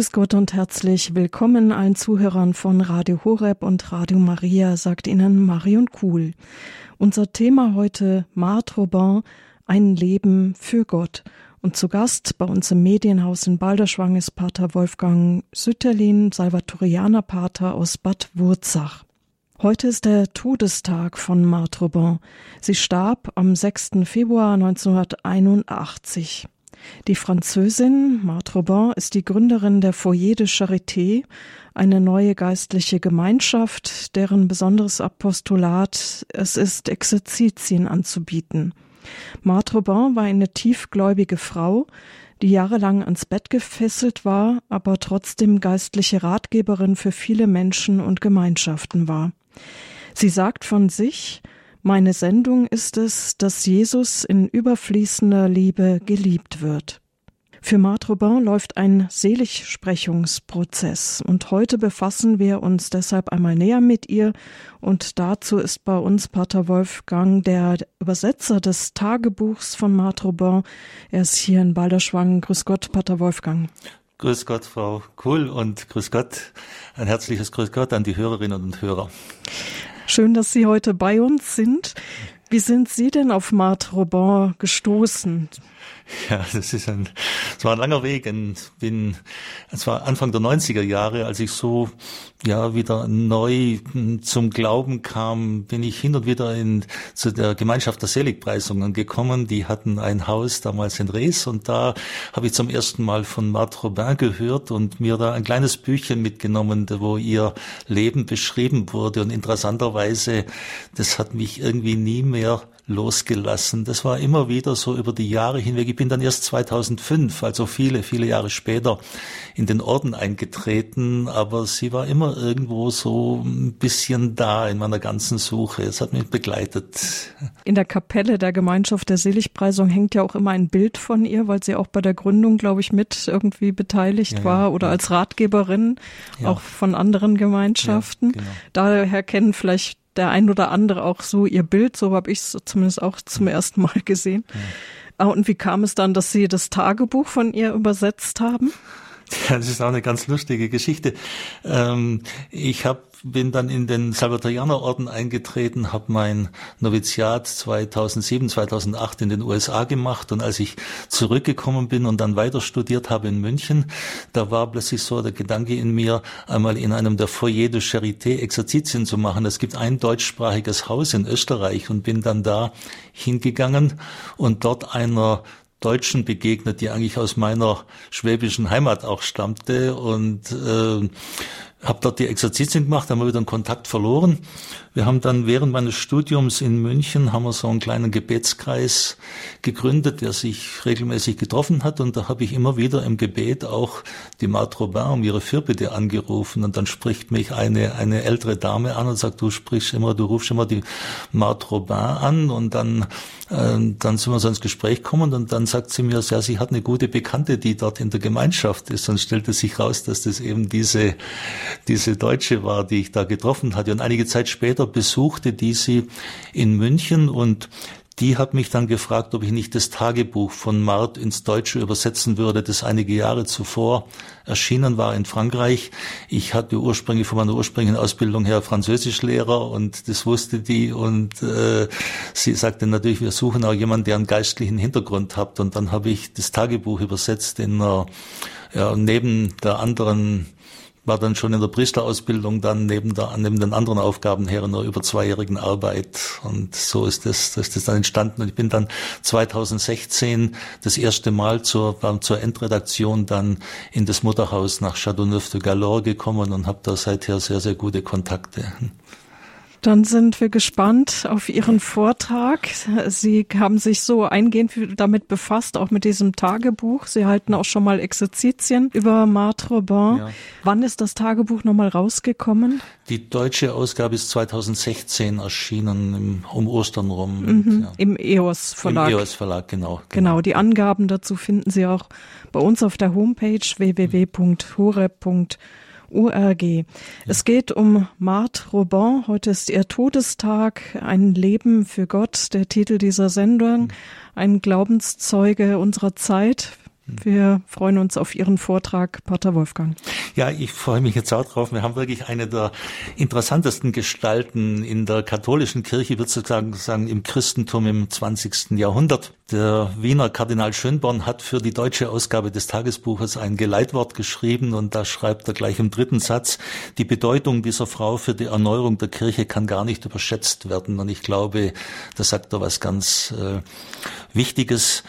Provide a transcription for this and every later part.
Grüß Gott und herzlich willkommen allen Zuhörern von Radio Horeb und Radio Maria, sagt Ihnen Marion Kuhl. Unser Thema heute Marthe Robin, ein Leben für Gott. Und zu Gast bei uns im Medienhaus in Balderschwang ist Pater Wolfgang Sütterlin, Salvatorianer Pater aus Bad Wurzach. Heute ist der Todestag von Marthe Robin. Sie starb am 6. Februar 1981. Die Französin Marthe Robin ist die Gründerin der Foyer de Charité, eine neue geistliche Gemeinschaft, deren besonderes Apostolat es ist, Exerzitien anzubieten. Marthe Robin war eine tiefgläubige Frau, die jahrelang ans Bett gefesselt war, aber trotzdem geistliche Ratgeberin für viele Menschen und Gemeinschaften war. Sie sagt von sich, meine Sendung ist es, dass Jesus in überfließender Liebe geliebt wird. Für Marthe Robin läuft ein Seligsprechungsprozess und heute befassen wir uns deshalb einmal näher mit ihr und dazu ist bei uns Pater Wolfgang, der Übersetzer des Tagebuchs von Marthe Robin. Er ist hier in Balderschwang. Grüß Gott, Pater Wolfgang. Grüß Gott, Frau Kuhl und grüß Gott, ein herzliches Grüß Gott an die Hörerinnen und Hörer. Schön, dass Sie heute bei uns sind. Wie sind Sie denn auf Marthe Robin gestoßen? Ja, das ist ein, es war ein langer Weg und bin, es war Anfang der 90er Jahre, als ich so, ja, wieder neu zum Glauben kam, bin ich hin und wieder in, zu der Gemeinschaft der Seligpreisungen gekommen. Die hatten ein Haus damals in Rees und da habe ich zum ersten Mal von Marthe Robin gehört und mir da ein kleines Büchchen mitgenommen, wo ihr Leben beschrieben wurde und interessanterweise, das hat mich irgendwie nie mehr losgelassen. Das war immer wieder so über die Jahre hinweg. Ich bin dann erst 2005, also viele, viele Jahre später, in den Orden eingetreten, aber sie war immer irgendwo so ein bisschen da in meiner ganzen Suche. Es hat mich begleitet. In der Kapelle der Gemeinschaft der Seligpreisung hängt ja auch immer ein Bild von ihr, weil sie auch bei der Gründung, glaube ich, mit irgendwie beteiligt ja, war oder ja. als Ratgeberin ja. auch von anderen Gemeinschaften. Genau. Daher kennen vielleicht der ein oder andere auch so ihr Bild, so habe ich es zumindest auch zum ersten Mal gesehen. Ja. Und wie kam es dann, dass Sie das Tagebuch von ihr übersetzt haben? Das ist auch eine ganz lustige Geschichte. Ähm, ich habe bin dann in den Salvatorianerorden eingetreten, habe mein Noviziat 2007, 2008 in den USA gemacht und als ich zurückgekommen bin und dann weiter studiert habe in München, da war plötzlich so der Gedanke in mir, einmal in einem der Foyer de Charité Exerzitien zu machen. Es gibt ein deutschsprachiges Haus in Österreich und bin dann da hingegangen und dort einer Deutschen begegnet, die eigentlich aus meiner schwäbischen Heimat auch stammte. Und äh, habe dort die Exerzitien gemacht, haben wir wieder einen Kontakt verloren. Wir haben dann während meines Studiums in München haben wir so einen kleinen Gebetskreis gegründet, der sich regelmäßig getroffen hat und da habe ich immer wieder im Gebet auch die Marthe Robin um ihre Fürbitte angerufen und dann spricht mich eine eine ältere Dame an und sagt, du sprichst immer, du rufst immer die Marthe Robin an und dann äh, dann sind wir so ins Gespräch gekommen und dann sagt sie mir, ja, sie hat eine gute Bekannte, die dort in der Gemeinschaft ist. Dann stellte sich raus, dass das eben diese diese Deutsche war, die ich da getroffen hatte. Und einige Zeit später besuchte die sie in München und die hat mich dann gefragt, ob ich nicht das Tagebuch von Mart ins Deutsche übersetzen würde, das einige Jahre zuvor erschienen war in Frankreich. Ich hatte ursprünglich von meiner ursprünglichen Ausbildung her Französischlehrer und das wusste die und äh, sie sagte natürlich, wir suchen auch jemanden, der einen geistlichen Hintergrund hat und dann habe ich das Tagebuch übersetzt in einer, ja, neben der anderen war dann schon in der Priesterausbildung dann neben, der, neben den anderen Aufgaben her in einer über zweijährigen Arbeit. Und so ist das, das ist das dann entstanden. Und ich bin dann 2016 das erste Mal zur, zur Endredaktion dann in das Mutterhaus nach Châteauneuf de Galore gekommen und habe da seither sehr, sehr gute Kontakte. Dann sind wir gespannt auf Ihren Vortrag. Sie haben sich so eingehend damit befasst, auch mit diesem Tagebuch. Sie halten auch schon mal Exerzitien über Marthe Robin. Ja. Wann ist das Tagebuch nochmal rausgekommen? Die deutsche Ausgabe ist 2016 erschienen, im, um Ostern rum. Mhm, ja. Im EOS Verlag. Im EOS Verlag, genau, genau. Genau, die Angaben dazu finden Sie auch bei uns auf der Homepage www.hore.de URG. Es geht um Marthe Robin. Heute ist ihr Todestag. Ein Leben für Gott, der Titel dieser Sendung. Ein Glaubenszeuge unserer Zeit. Wir freuen uns auf Ihren Vortrag, Pater Wolfgang. Ja, ich freue mich jetzt auch drauf. Wir haben wirklich eine der interessantesten Gestalten in der katholischen Kirche, würde ich sagen, sagen im Christentum im 20. Jahrhundert. Der Wiener Kardinal Schönborn hat für die deutsche Ausgabe des Tagesbuches ein Geleitwort geschrieben und da schreibt er gleich im dritten Satz, die Bedeutung dieser Frau für die Erneuerung der Kirche kann gar nicht überschätzt werden. Und ich glaube, da sagt er was ganz äh, Wichtiges.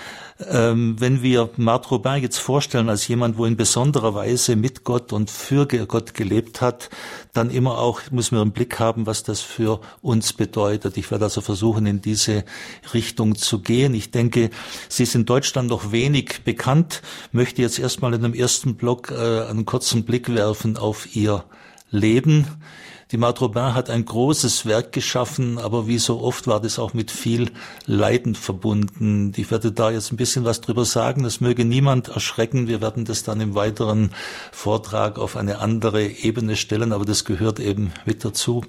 Ähm, wenn wir Marthe Robin jetzt vorstellen als jemand, wo in besonderer Weise mit Gott und für Gott gelebt hat, dann immer auch müssen wir im Blick haben, was das für uns bedeutet. Ich werde also versuchen, in diese Richtung zu gehen. Ich denke, sie ist in Deutschland noch wenig bekannt, möchte jetzt erstmal in dem ersten Block äh, einen kurzen Blick werfen auf ihr Leben. Die Marthe hat ein großes Werk geschaffen, aber wie so oft war das auch mit viel Leiden verbunden. Ich werde da jetzt ein bisschen was drüber sagen. Das möge niemand erschrecken. Wir werden das dann im weiteren Vortrag auf eine andere Ebene stellen, aber das gehört eben mit dazu.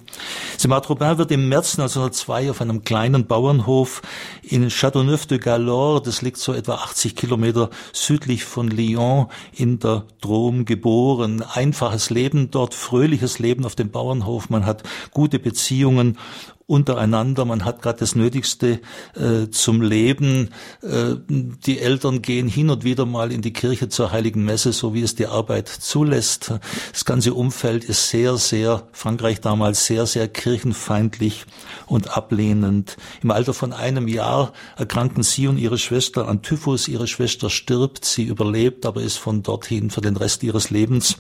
Simard Robin wird im März 1902 auf einem kleinen Bauernhof in Châteauneuf-de-Galore, das liegt so etwa 80 Kilometer südlich von Lyon in der Drôme geboren. Einfaches Leben dort, fröhliches Leben auf dem Bauernhof Bahnhof, man hat gute Beziehungen untereinander, man hat gerade das Nötigste äh, zum Leben. Äh, die Eltern gehen hin und wieder mal in die Kirche zur Heiligen Messe, so wie es die Arbeit zulässt. Das ganze Umfeld ist sehr, sehr, Frankreich damals sehr, sehr kirchenfeindlich und ablehnend. Im Alter von einem Jahr erkranken sie und ihre Schwester an Typhus. Ihre Schwester stirbt, sie überlebt, aber ist von dorthin für den Rest ihres Lebens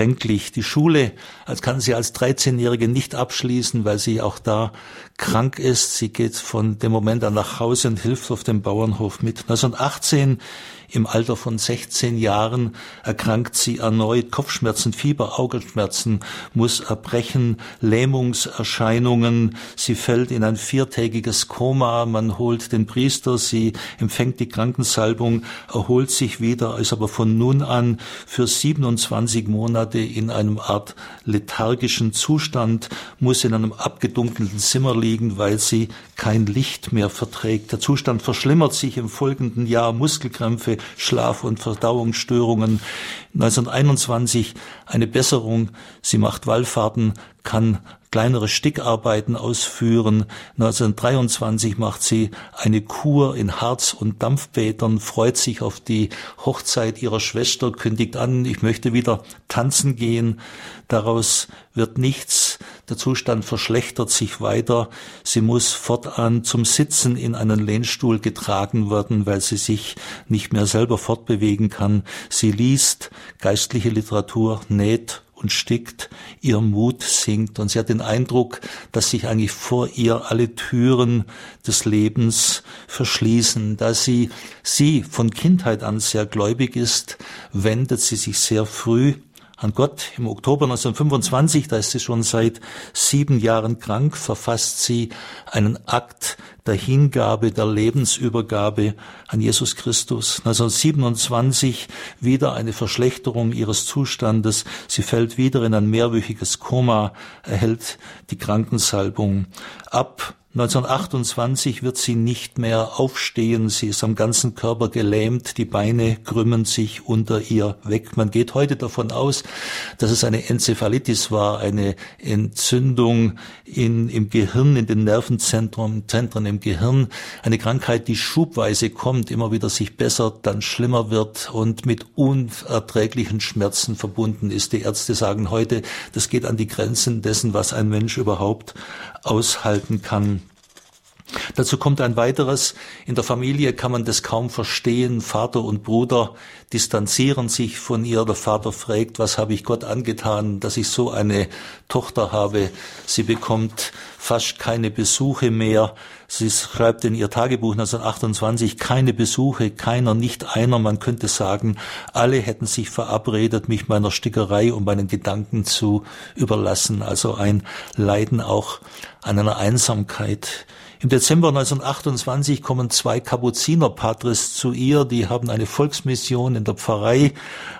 kränklich. Die Schule als kann sie als 13-Jährige nicht abschließen, weil sie auch da krank ist. Sie geht von dem Moment an nach Hause und hilft auf dem Bauernhof mit. 1918 im Alter von 16 Jahren erkrankt sie erneut Kopfschmerzen, Fieber, Augenschmerzen, muss erbrechen, Lähmungserscheinungen. Sie fällt in ein viertägiges Koma. Man holt den Priester, sie empfängt die Krankensalbung, erholt sich wieder, ist aber von nun an für 27 Monate in einem Art lethargischen Zustand, muss in einem abgedunkelten Zimmer liegen, weil sie kein Licht mehr verträgt. Der Zustand verschlimmert sich im folgenden Jahr. Muskelkrämpfe, Schlaf- und Verdauungsstörungen. 1921 eine Besserung. Sie macht Wallfahrten, kann kleinere Stickarbeiten ausführen. 1923 macht sie eine Kur in Harz- und Dampfbädern, freut sich auf die Hochzeit ihrer Schwester, kündigt an, ich möchte wieder tanzen gehen. Daraus wird nichts. Der Zustand verschlechtert sich weiter. Sie muss fortan zum Sitzen in einen Lehnstuhl getragen werden, weil sie sich nicht mehr selber fortbewegen kann. Sie liest geistliche Literatur, näht und stickt, ihr Mut sinkt und sie hat den Eindruck, dass sich eigentlich vor ihr alle Türen des Lebens verschließen. Da sie, sie von Kindheit an sehr gläubig ist, wendet sie sich sehr früh an Gott. Im Oktober 1925, da ist sie schon seit sieben Jahren krank, verfasst sie einen Akt der Hingabe, der Lebensübergabe an Jesus Christus. 1927 wieder eine Verschlechterung ihres Zustandes. Sie fällt wieder in ein mehrwöchiges Koma, erhält die Krankensalbung. Ab 1928 wird sie nicht mehr aufstehen, sie ist am ganzen Körper gelähmt, die Beine krümmen sich unter ihr weg. Man geht heute davon aus, dass es eine Enzephalitis war, eine Entzündung in, im Gehirn, in den Nervenzentren Zentren im Gehirn, eine Krankheit, die schubweise kommt, immer wieder sich bessert, dann schlimmer wird und mit unerträglichen Schmerzen verbunden ist. Die Ärzte sagen heute, das geht an die Grenzen dessen, was ein Mensch überhaupt aushalten kann. Dazu kommt ein weiteres. In der Familie kann man das kaum verstehen. Vater und Bruder distanzieren sich von ihr. Der Vater fragt, was habe ich Gott angetan, dass ich so eine Tochter habe. Sie bekommt fast keine Besuche mehr. Sie schreibt in ihr Tagebuch 1928 keine Besuche, keiner, nicht einer. Man könnte sagen, alle hätten sich verabredet, mich meiner Stickerei und meinen Gedanken zu überlassen. Also ein Leiden auch an einer Einsamkeit. Im Dezember 1928 kommen zwei Kapuzinerpatres zu ihr, die haben eine Volksmission in der Pfarrei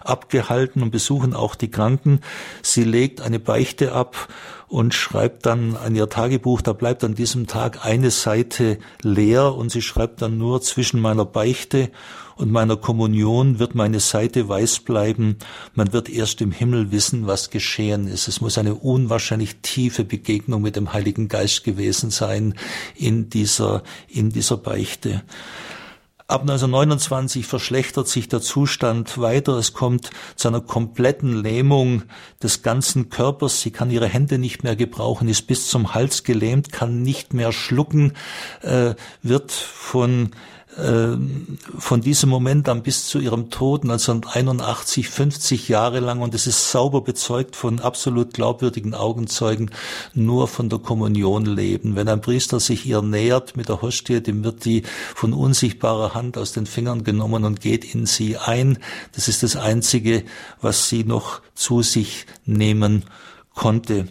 abgehalten und besuchen auch die Kranken. Sie legt eine Beichte ab und schreibt dann an ihr Tagebuch, da bleibt an diesem Tag eine Seite leer und sie schreibt dann nur zwischen meiner Beichte und meiner Kommunion wird meine Seite weiß bleiben. Man wird erst im Himmel wissen, was geschehen ist. Es muss eine unwahrscheinlich tiefe Begegnung mit dem Heiligen Geist gewesen sein in dieser, in dieser Beichte. Ab 1929 verschlechtert sich der Zustand weiter. Es kommt zu einer kompletten Lähmung des ganzen Körpers. Sie kann ihre Hände nicht mehr gebrauchen, ist bis zum Hals gelähmt, kann nicht mehr schlucken, äh, wird von von diesem Moment an bis zu ihrem Tod 1981, 50 Jahre lang, und es ist sauber bezeugt von absolut glaubwürdigen Augenzeugen, nur von der Kommunion leben. Wenn ein Priester sich ihr nähert mit der Hostie, dem wird die von unsichtbarer Hand aus den Fingern genommen und geht in sie ein. Das ist das Einzige, was sie noch zu sich nehmen konnte.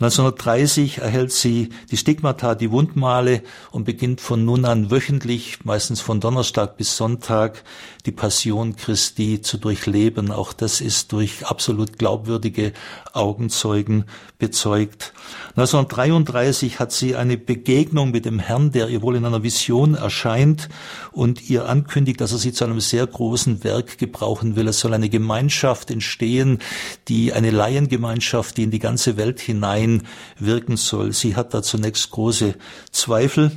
1930 erhält sie die Stigmata, die Wundmale und beginnt von nun an wöchentlich, meistens von Donnerstag bis Sonntag, die Passion Christi zu durchleben. Auch das ist durch absolut glaubwürdige Augenzeugen bezeugt. 1933 hat sie eine Begegnung mit dem Herrn, der ihr wohl in einer Vision erscheint und ihr ankündigt, dass er sie zu einem sehr großen Werk gebrauchen will. Es soll eine Gemeinschaft entstehen, die eine Laiengemeinschaft, die in die ganze Welt hinein wirken soll. Sie hat da zunächst große Zweifel,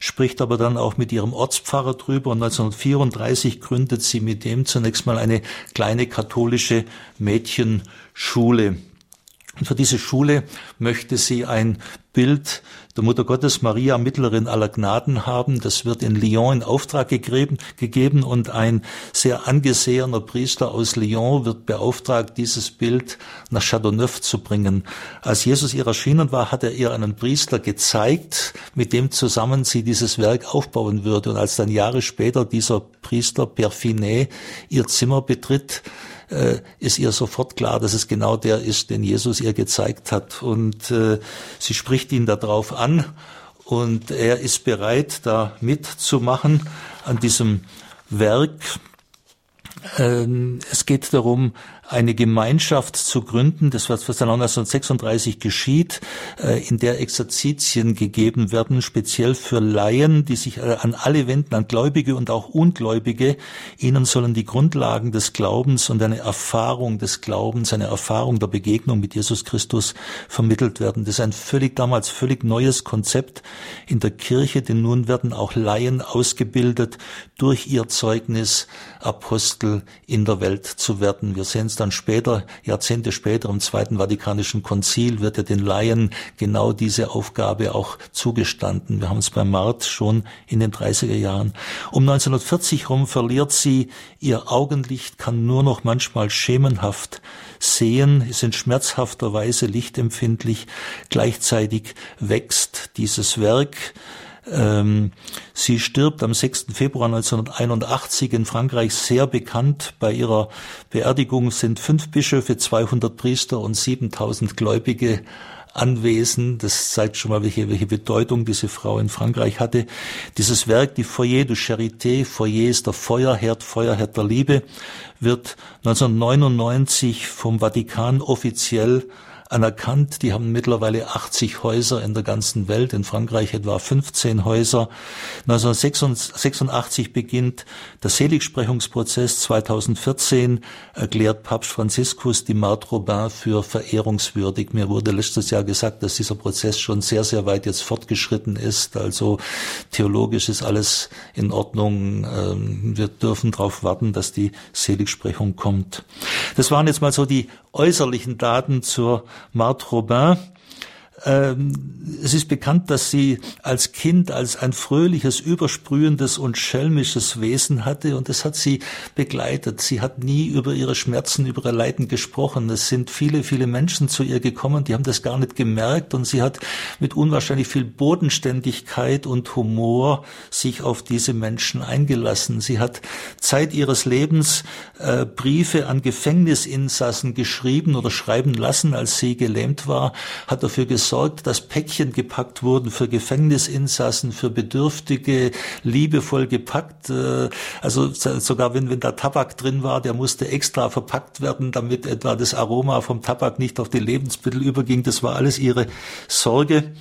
spricht aber dann auch mit ihrem Ortspfarrer drüber und 1934 gründet sie mit dem zunächst mal eine kleine katholische Mädchenschule. Und für diese Schule möchte sie ein Bild der Mutter Gottes Maria, Mittlerin aller Gnaden haben. Das wird in Lyon in Auftrag gegeben, gegeben und ein sehr angesehener Priester aus Lyon wird beauftragt, dieses Bild nach Châteauneuf zu bringen. Als Jesus ihr erschienen war, hat er ihr einen Priester gezeigt, mit dem zusammen sie dieses Werk aufbauen würde. Und als dann Jahre später dieser Priester Perfinet ihr Zimmer betritt, äh, ist ihr sofort klar, dass es genau der ist, den Jesus ihr gezeigt hat. Und äh, sie spricht ihn darauf an und er ist bereit, da mitzumachen an diesem Werk. Ähm, es geht darum, eine Gemeinschaft zu gründen, das was dann 1936 geschieht, äh, in der Exerzitien gegeben werden, speziell für Laien, die sich äh, an alle wenden, an Gläubige und auch Ungläubige. Ihnen sollen die Grundlagen des Glaubens und eine Erfahrung des Glaubens, eine Erfahrung der Begegnung mit Jesus Christus vermittelt werden. Das ist ein völlig damals völlig neues Konzept in der Kirche, denn nun werden auch Laien ausgebildet, durch ihr Zeugnis Apostel in der Welt zu werden. Wir sehen dann später, Jahrzehnte später im Zweiten Vatikanischen Konzil wird ja den Laien genau diese Aufgabe auch zugestanden. Wir haben es beim Mart schon in den 30er Jahren. Um 1940 rum verliert sie ihr Augenlicht, kann nur noch manchmal schemenhaft sehen, ist in schmerzhafter Weise lichtempfindlich. Gleichzeitig wächst dieses Werk ähm, sie stirbt am 6. Februar 1981 in Frankreich sehr bekannt. Bei ihrer Beerdigung sind fünf Bischöfe, 200 Priester und 7000 Gläubige anwesend. Das zeigt schon mal, welche, welche Bedeutung diese Frau in Frankreich hatte. Dieses Werk, die Foyer de Charité, Foyer ist der Feuerherd, Feuerherd der Liebe, wird 1999 vom Vatikan offiziell anerkannt. Die haben mittlerweile 80 Häuser in der ganzen Welt, in Frankreich etwa 15 Häuser. 1986 beginnt der Seligsprechungsprozess. 2014 erklärt Papst Franziskus die Marthe Robin für verehrungswürdig. Mir wurde letztes Jahr gesagt, dass dieser Prozess schon sehr, sehr weit jetzt fortgeschritten ist. Also theologisch ist alles in Ordnung. Ähm, wir dürfen darauf warten, dass die Seligsprechung kommt. Das waren jetzt mal so die äußerlichen Daten zur Marthe Robin. Ähm, es ist bekannt, dass sie als Kind als ein fröhliches, übersprühendes und schelmisches Wesen hatte und das hat sie begleitet. Sie hat nie über ihre Schmerzen, über ihr Leiden gesprochen. Es sind viele, viele Menschen zu ihr gekommen, die haben das gar nicht gemerkt und sie hat mit unwahrscheinlich viel Bodenständigkeit und Humor sich auf diese Menschen eingelassen. Sie hat Zeit ihres Lebens äh, Briefe an Gefängnisinsassen geschrieben oder schreiben lassen, als sie gelähmt war, hat dafür gesorgt, gesorgt, dass Päckchen gepackt wurden für Gefängnisinsassen, für Bedürftige, liebevoll gepackt. Äh, also sogar wenn, wenn da Tabak drin war, der musste extra verpackt werden, damit etwa das Aroma vom Tabak nicht auf die Lebensmittel überging. Das war alles ihre Sorge.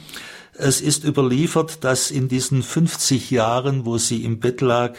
Es ist überliefert, dass in diesen 50 Jahren, wo sie im Bett lag,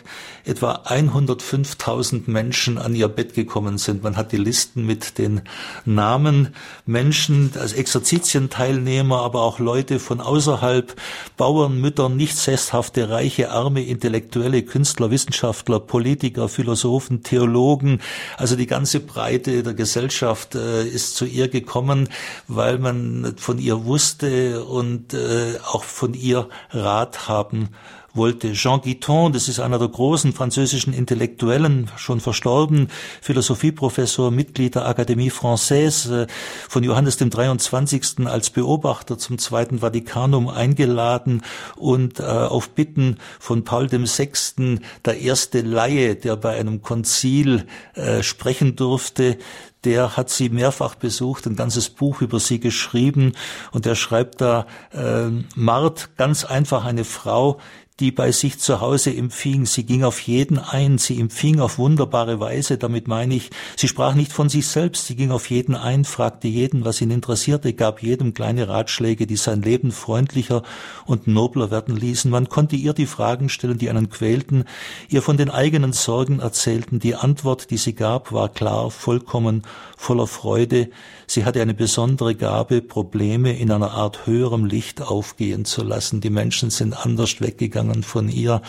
etwa 105.000 Menschen an ihr Bett gekommen sind. Man hat die Listen mit den Namen Menschen als Exerzitienteilnehmer, aber auch Leute von außerhalb, Bauern, Mütter, nicht sesshafte, reiche, arme, Intellektuelle, Künstler, Wissenschaftler, Politiker, Philosophen, Theologen. Also die ganze Breite der Gesellschaft äh, ist zu ihr gekommen, weil man von ihr wusste und äh, auch von ihr Rat haben wollte. Jean Guiton, das ist einer der großen französischen Intellektuellen, schon verstorben, Philosophieprofessor, Mitglied der Akademie Française, äh, von Johannes dem 23. als Beobachter zum Zweiten Vatikanum eingeladen und äh, auf Bitten von Paul dem Sechsten der erste Laie, der bei einem Konzil äh, sprechen durfte, der hat sie mehrfach besucht, ein ganzes Buch über sie geschrieben und er schreibt da, äh, Mart, ganz einfach eine Frau, die bei sich zu Hause empfing. Sie ging auf jeden ein, sie empfing auf wunderbare Weise. Damit meine ich, sie sprach nicht von sich selbst, sie ging auf jeden ein, fragte jeden, was ihn interessierte, gab jedem kleine Ratschläge, die sein Leben freundlicher und nobler werden ließen. Man konnte ihr die Fragen stellen, die einen quälten, ihr von den eigenen Sorgen erzählten. Die Antwort, die sie gab, war klar, vollkommen, voller Freude. Sie hatte eine besondere Gabe, Probleme in einer Art höherem Licht aufgehen zu lassen. Die Menschen sind anders weggegangen von ihr,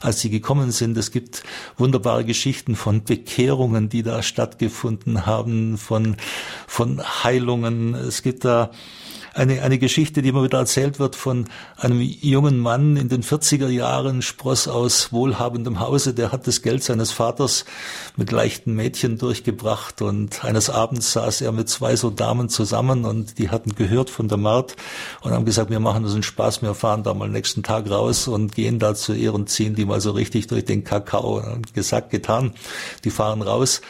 als sie gekommen sind. Es gibt wunderbare Geschichten von Bekehrungen, die da stattgefunden haben, von, von Heilungen. Es gibt da eine, eine Geschichte, die immer wieder erzählt wird von einem jungen Mann in den 40er Jahren, Spross aus wohlhabendem Hause, der hat das Geld seines Vaters mit leichten Mädchen durchgebracht und eines Abends saß er mit zwei so Damen zusammen und die hatten gehört von der Mart und haben gesagt, wir machen uns einen Spaß, wir fahren da mal nächsten Tag raus und gehen da zu ihr ziehen die mal so richtig durch den Kakao. Und gesagt, getan, die fahren raus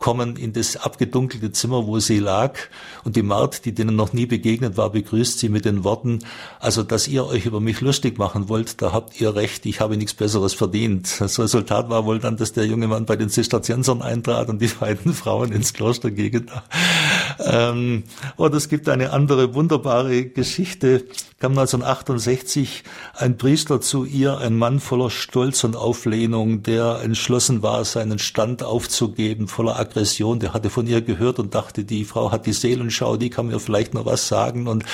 kommen in das abgedunkelte Zimmer, wo sie lag, und die Mart, die denen noch nie begegnet war, begrüßt sie mit den Worten, also dass ihr euch über mich lustig machen wollt, da habt ihr recht, ich habe nichts Besseres verdient. Das Resultat war wohl dann, dass der junge Mann bei den Zisterziensern eintrat und die beiden Frauen ins Kloster gingen. Ähm, und es gibt eine andere wunderbare Geschichte, kam 1968 ein Priester zu ihr, ein Mann voller Stolz und Auflehnung, der entschlossen war, seinen Stand aufzugeben, voller Aggression, der hatte von ihr gehört und dachte, die Frau hat die Seelenschau, die kann mir vielleicht noch was sagen und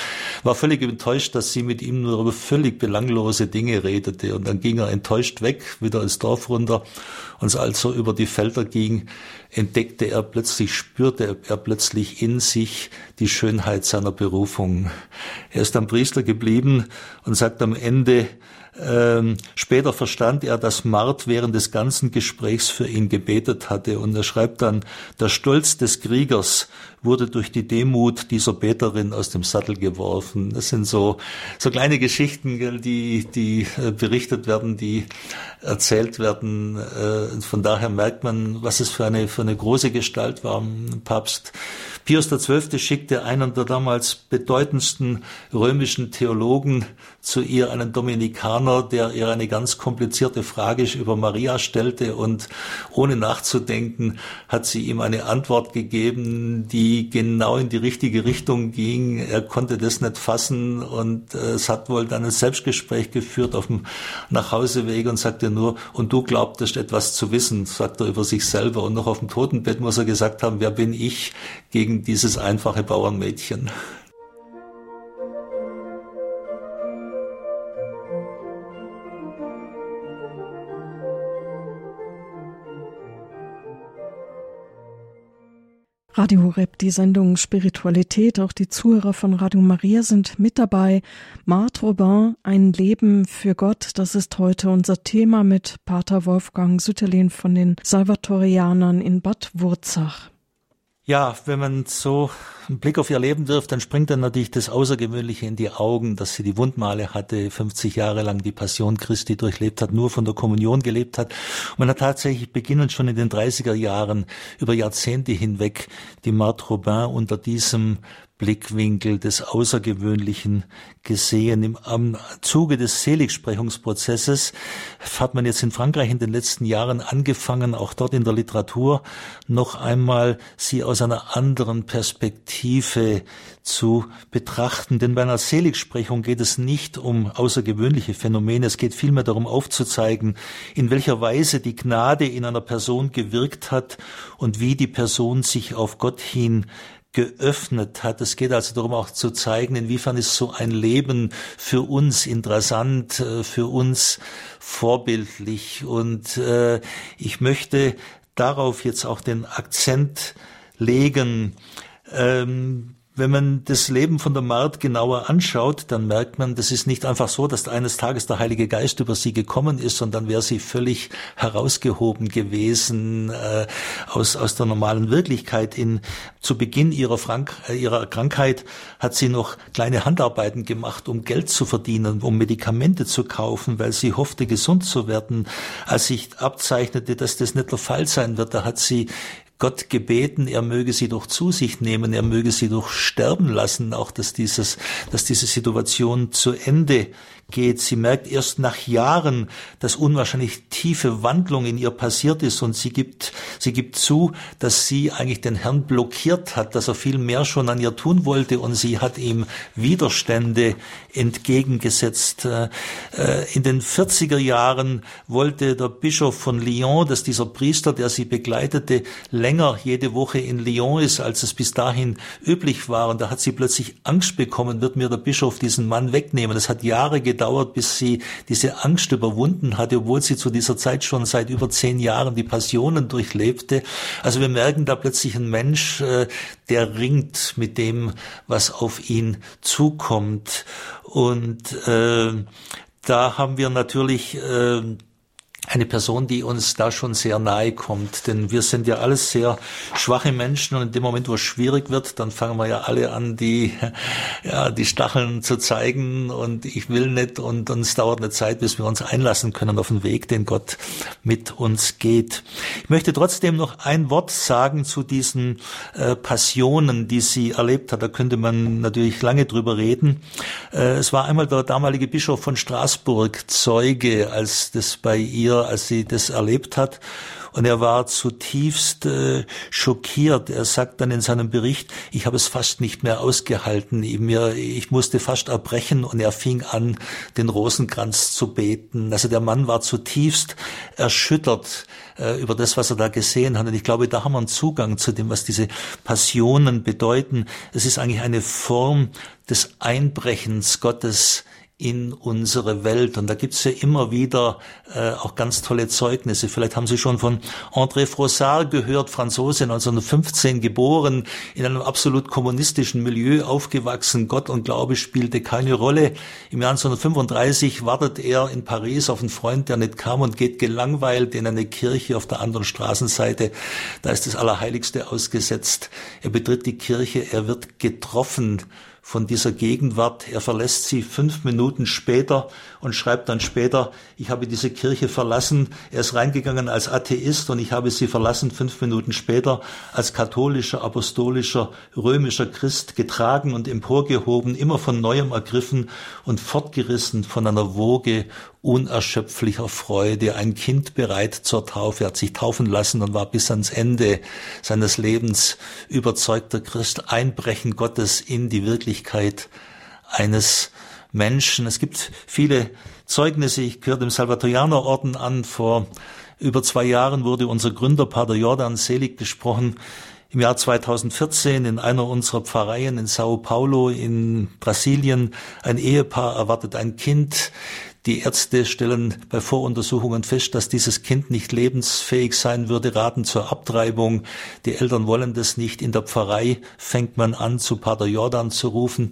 war völlig enttäuscht, dass sie mit ihm nur über völlig belanglose Dinge redete. Und dann ging er enttäuscht weg, wieder ins Dorf runter. Und als er über die Felder ging, entdeckte er plötzlich, spürte er plötzlich in sich die Schönheit seiner Berufung. Er ist am Priester geblieben und sagt am Ende, ähm, später verstand er, dass Mart während des ganzen Gesprächs für ihn gebetet hatte und er schreibt dann, der Stolz des Kriegers wurde durch die Demut dieser Beterin aus dem Sattel geworfen. Das sind so, so kleine Geschichten, die, die äh, berichtet werden, die erzählt werden. Äh, von daher merkt man, was es für eine, für eine große Gestalt war. Papst Pius XII. schickte einen der damals bedeutendsten römischen Theologen zu ihr, einen Dominikaner, der ihr eine ganz komplizierte Frage über Maria stellte und ohne nachzudenken hat sie ihm eine Antwort gegeben, die genau in die richtige Richtung ging. Er konnte das nicht fassen und äh, es hat wohl dann ein Selbstgespräch geführt auf dem Nachhauseweg und sagte nur, und du glaubtest etwas zu wissen, sagt er über sich selber. Und noch auf dem Totenbett muss er gesagt haben, wer bin ich gegen dieses einfache Bauernmädchen. Radio Horeb, die Sendung Spiritualität, auch die Zuhörer von Radio Maria sind mit dabei. Marthe Robin, ein Leben für Gott, das ist heute unser Thema mit Pater Wolfgang Sütterlin von den Salvatorianern in Bad Wurzach. Ja, wenn man so einen Blick auf ihr Leben wirft, dann springt dann natürlich das Außergewöhnliche in die Augen, dass sie die Wundmale hatte, 50 Jahre lang die Passion Christi durchlebt hat, nur von der Kommunion gelebt hat. Und man hat tatsächlich beginnend schon in den 30er Jahren über Jahrzehnte hinweg die Marthe Robin unter diesem Blickwinkel des Außergewöhnlichen gesehen. Im am Zuge des Seligsprechungsprozesses hat man jetzt in Frankreich in den letzten Jahren angefangen, auch dort in der Literatur noch einmal sie aus einer anderen Perspektive zu betrachten. Denn bei einer Seligsprechung geht es nicht um außergewöhnliche Phänomene. Es geht vielmehr darum aufzuzeigen, in welcher Weise die Gnade in einer Person gewirkt hat und wie die Person sich auf Gott hin geöffnet hat. Es geht also darum auch zu zeigen, inwiefern ist so ein Leben für uns interessant, äh, für uns vorbildlich. Und äh, ich möchte darauf jetzt auch den Akzent legen. Ähm, wenn man das Leben von der Mart genauer anschaut, dann merkt man, das ist nicht einfach so, dass eines Tages der Heilige Geist über sie gekommen ist und dann wäre sie völlig herausgehoben gewesen äh, aus, aus der normalen Wirklichkeit. In, zu Beginn ihrer, Frank äh, ihrer Krankheit hat sie noch kleine Handarbeiten gemacht, um Geld zu verdienen, um Medikamente zu kaufen, weil sie hoffte, gesund zu werden. Als sich abzeichnete, dass das nicht der Fall sein wird, da hat sie Gott gebeten, er möge sie doch zu sich nehmen, er möge sie doch sterben lassen, auch dass dieses, dass diese Situation zu Ende geht. Sie merkt erst nach Jahren, dass unwahrscheinlich tiefe Wandlung in ihr passiert ist und sie gibt, sie gibt zu, dass sie eigentlich den Herrn blockiert hat, dass er viel mehr schon an ihr tun wollte und sie hat ihm Widerstände entgegengesetzt. Äh, äh, in den 40er Jahren wollte der Bischof von Lyon, dass dieser Priester, der sie begleitete, länger jede Woche in Lyon ist, als es bis dahin üblich war. Und da hat sie plötzlich Angst bekommen, wird mir der Bischof diesen Mann wegnehmen. Das hat Jahre gedauert gedauert, bis sie diese Angst überwunden hatte, obwohl sie zu dieser Zeit schon seit über zehn Jahren die Passionen durchlebte. Also wir merken da plötzlich einen Mensch, äh, der ringt mit dem, was auf ihn zukommt. Und äh, da haben wir natürlich äh, eine Person, die uns da schon sehr nahe kommt. Denn wir sind ja alles sehr schwache Menschen und in dem Moment, wo es schwierig wird, dann fangen wir ja alle an, die, ja, die Stacheln zu zeigen und ich will nicht und uns dauert eine Zeit, bis wir uns einlassen können auf den Weg, den Gott mit uns geht. Ich möchte trotzdem noch ein Wort sagen zu diesen äh, Passionen, die sie erlebt hat. Da könnte man natürlich lange drüber reden. Äh, es war einmal der damalige Bischof von Straßburg Zeuge, als das bei ihr als sie das erlebt hat. Und er war zutiefst äh, schockiert. Er sagt dann in seinem Bericht, ich habe es fast nicht mehr ausgehalten. Mir, ich musste fast erbrechen und er fing an, den Rosenkranz zu beten. Also der Mann war zutiefst erschüttert äh, über das, was er da gesehen hat. Und ich glaube, da haben wir einen Zugang zu dem, was diese Passionen bedeuten. Es ist eigentlich eine Form des Einbrechens Gottes in unsere Welt. Und da gibt's ja immer wieder äh, auch ganz tolle Zeugnisse. Vielleicht haben Sie schon von André Froissart gehört, Franzose, 1915 geboren, in einem absolut kommunistischen Milieu aufgewachsen. Gott und Glaube spielte keine Rolle. Im Jahr 1935 wartet er in Paris auf einen Freund, der nicht kam und geht gelangweilt in eine Kirche auf der anderen Straßenseite. Da ist das Allerheiligste ausgesetzt. Er betritt die Kirche, er wird getroffen von dieser Gegenwart. Er verlässt sie fünf Minuten später und schreibt dann später, ich habe diese Kirche verlassen. Er ist reingegangen als Atheist und ich habe sie verlassen fünf Minuten später als katholischer, apostolischer, römischer Christ getragen und emporgehoben, immer von neuem ergriffen und fortgerissen von einer Woge unerschöpflicher Freude, ein Kind bereit zur Taufe, er hat sich taufen lassen und war bis ans Ende seines Lebens überzeugter Christ, Einbrechen Gottes in die Wirklichkeit eines Menschen. Es gibt viele Zeugnisse, ich gehöre dem Salvatorianerorden an, vor über zwei Jahren wurde unser Gründer Pater Jordan selig gesprochen. Im Jahr 2014 in einer unserer Pfarreien in Sao Paulo in Brasilien ein Ehepaar erwartet ein Kind. Die Ärzte stellen bei Voruntersuchungen fest, dass dieses Kind nicht lebensfähig sein würde, raten zur Abtreibung. Die Eltern wollen das nicht. In der Pfarrei fängt man an, zu Pater Jordan zu rufen.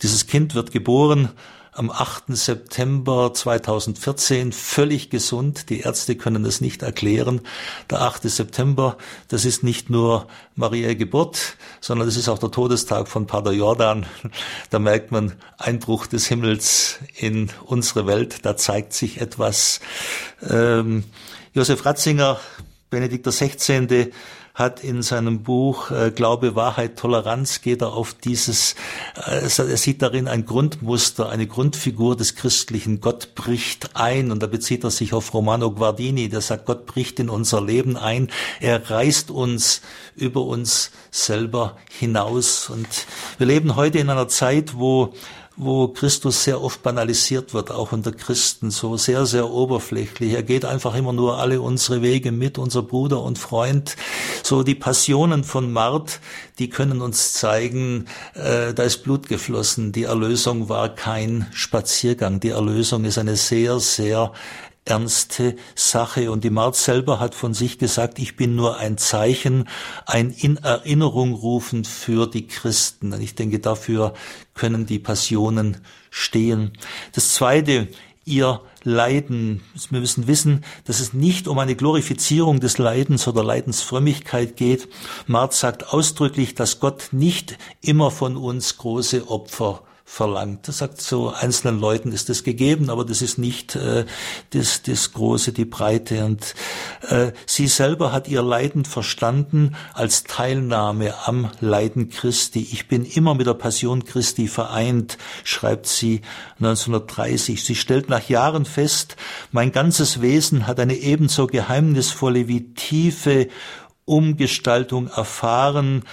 Dieses Kind wird geboren am 8. September 2014 völlig gesund. Die Ärzte können es nicht erklären. Der 8. September, das ist nicht nur Maria Geburt, sondern es ist auch der Todestag von Pater Jordan. Da merkt man Einbruch des Himmels in unsere Welt. Da zeigt sich etwas. Ähm, Josef Ratzinger, Benedikt XVI., hat in seinem Buch äh, Glaube, Wahrheit, Toleranz geht er auf dieses, äh, er sieht darin ein Grundmuster, eine Grundfigur des christlichen Gott bricht ein. Und da bezieht er sich auf Romano Guardini, der sagt, Gott bricht in unser Leben ein, er reißt uns über uns selber hinaus. Und wir leben heute in einer Zeit, wo wo Christus sehr oft banalisiert wird, auch unter Christen, so sehr, sehr oberflächlich. Er geht einfach immer nur alle unsere Wege mit, unser Bruder und Freund. So die Passionen von Mart, die können uns zeigen, äh, da ist Blut geflossen. Die Erlösung war kein Spaziergang. Die Erlösung ist eine sehr, sehr ernste Sache. Und die Marz selber hat von sich gesagt, ich bin nur ein Zeichen, ein in Erinnerung rufen für die Christen. Und ich denke, dafür können die Passionen stehen. Das zweite, ihr Leiden. Wir müssen wissen, dass es nicht um eine Glorifizierung des Leidens oder Leidensfrömmigkeit geht. Marz sagt ausdrücklich, dass Gott nicht immer von uns große Opfer verlangt. Das sagt so einzelnen Leuten ist das gegeben, aber das ist nicht äh, das, das Große, die Breite. Und äh, sie selber hat ihr Leiden verstanden als Teilnahme am Leiden Christi. Ich bin immer mit der Passion Christi vereint, schreibt sie 1930. Sie stellt nach Jahren fest, mein ganzes Wesen hat eine ebenso geheimnisvolle wie tiefe Umgestaltung erfahren,